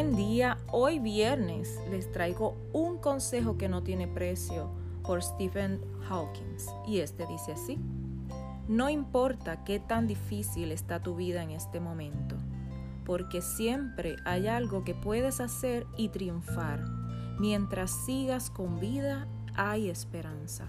Buen día, hoy viernes les traigo un consejo que no tiene precio por Stephen Hawkins y este dice así, no importa qué tan difícil está tu vida en este momento, porque siempre hay algo que puedes hacer y triunfar. Mientras sigas con vida, hay esperanza.